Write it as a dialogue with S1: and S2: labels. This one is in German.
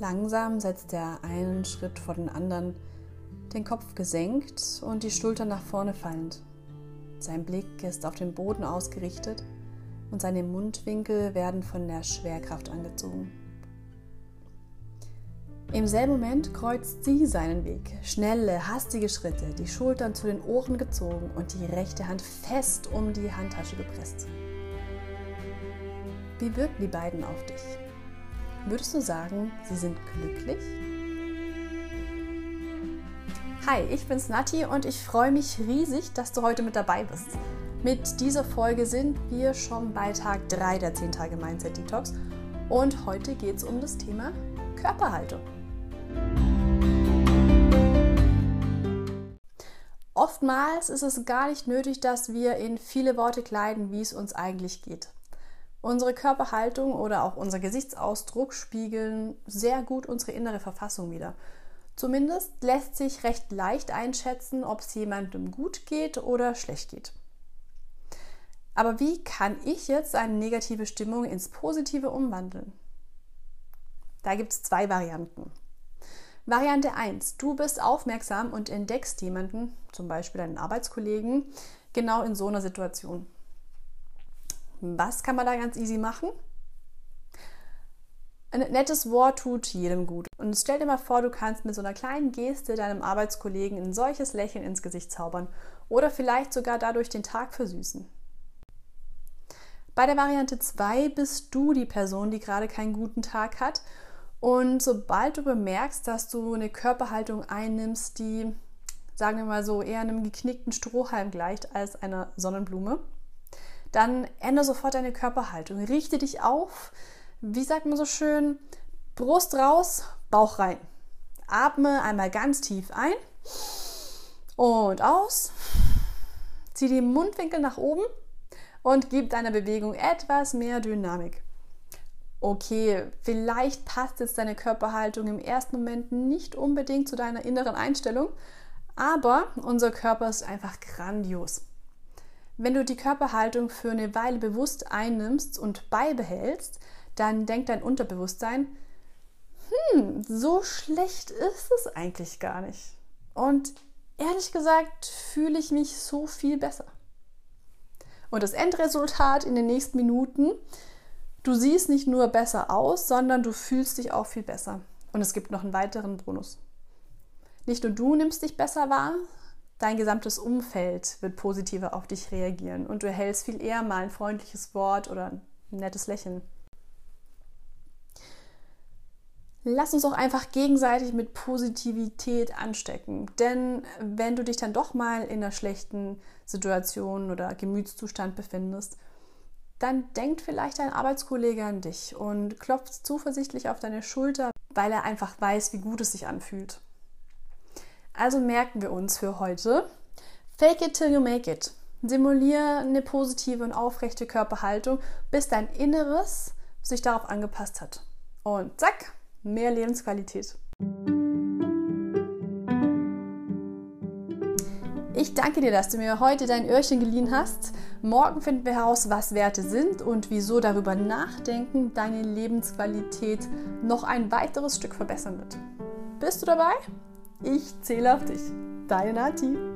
S1: Langsam setzt er einen Schritt vor den anderen, den Kopf gesenkt und die Schultern nach vorne fallend. Sein Blick ist auf den Boden ausgerichtet und seine Mundwinkel werden von der Schwerkraft angezogen. Im selben Moment kreuzt sie seinen Weg. Schnelle, hastige Schritte, die Schultern zu den Ohren gezogen und die rechte Hand fest um die Handtasche gepresst. Wie wirken die beiden auf dich? Würdest du sagen, sie sind glücklich? Hi, ich bin's Nati und ich freue mich riesig, dass du heute mit dabei bist. Mit dieser Folge sind wir schon bei Tag 3 der 10 Tage Mindset Detox und heute geht es um das Thema Körperhaltung. Oftmals ist es gar nicht nötig, dass wir in viele Worte kleiden, wie es uns eigentlich geht. Unsere Körperhaltung oder auch unser Gesichtsausdruck spiegeln sehr gut unsere innere Verfassung wider. Zumindest lässt sich recht leicht einschätzen, ob es jemandem gut geht oder schlecht geht. Aber wie kann ich jetzt eine negative Stimmung ins Positive umwandeln? Da gibt es zwei Varianten. Variante 1. Du bist aufmerksam und entdeckst jemanden, zum Beispiel einen Arbeitskollegen, genau in so einer Situation. Was kann man da ganz easy machen? Ein nettes Wort tut jedem gut. Und stell dir mal vor, du kannst mit so einer kleinen Geste deinem Arbeitskollegen ein solches Lächeln ins Gesicht zaubern oder vielleicht sogar dadurch den Tag versüßen. Bei der Variante 2 bist du die Person, die gerade keinen guten Tag hat. Und sobald du bemerkst, dass du eine Körperhaltung einnimmst, die, sagen wir mal so, eher einem geknickten Strohhalm gleicht als einer Sonnenblume, dann ändere sofort deine Körperhaltung. Richte dich auf. Wie sagt man so schön? Brust raus, Bauch rein. Atme einmal ganz tief ein und aus. Zieh die Mundwinkel nach oben und gib deiner Bewegung etwas mehr Dynamik. Okay, vielleicht passt jetzt deine Körperhaltung im ersten Moment nicht unbedingt zu deiner inneren Einstellung, aber unser Körper ist einfach grandios. Wenn du die Körperhaltung für eine Weile bewusst einnimmst und beibehältst, dann denkt dein Unterbewusstsein, hm, so schlecht ist es eigentlich gar nicht. Und ehrlich gesagt fühle ich mich so viel besser. Und das Endresultat in den nächsten Minuten, du siehst nicht nur besser aus, sondern du fühlst dich auch viel besser. Und es gibt noch einen weiteren Bonus. Nicht nur du nimmst dich besser wahr, Dein gesamtes Umfeld wird positiver auf dich reagieren und du erhältst viel eher mal ein freundliches Wort oder ein nettes Lächeln. Lass uns auch einfach gegenseitig mit Positivität anstecken. Denn wenn du dich dann doch mal in einer schlechten Situation oder Gemütszustand befindest, dann denkt vielleicht dein Arbeitskollege an dich und klopft zuversichtlich auf deine Schulter, weil er einfach weiß, wie gut es sich anfühlt. Also merken wir uns für heute, fake it till you make it. Simuliere eine positive und aufrechte Körperhaltung, bis dein Inneres sich darauf angepasst hat. Und zack, mehr Lebensqualität. Ich danke dir, dass du mir heute dein Öhrchen geliehen hast. Morgen finden wir heraus, was Werte sind und wieso darüber nachdenken deine Lebensqualität noch ein weiteres Stück verbessern wird. Bist du dabei? Ich zähle auf dich. Deine Nati.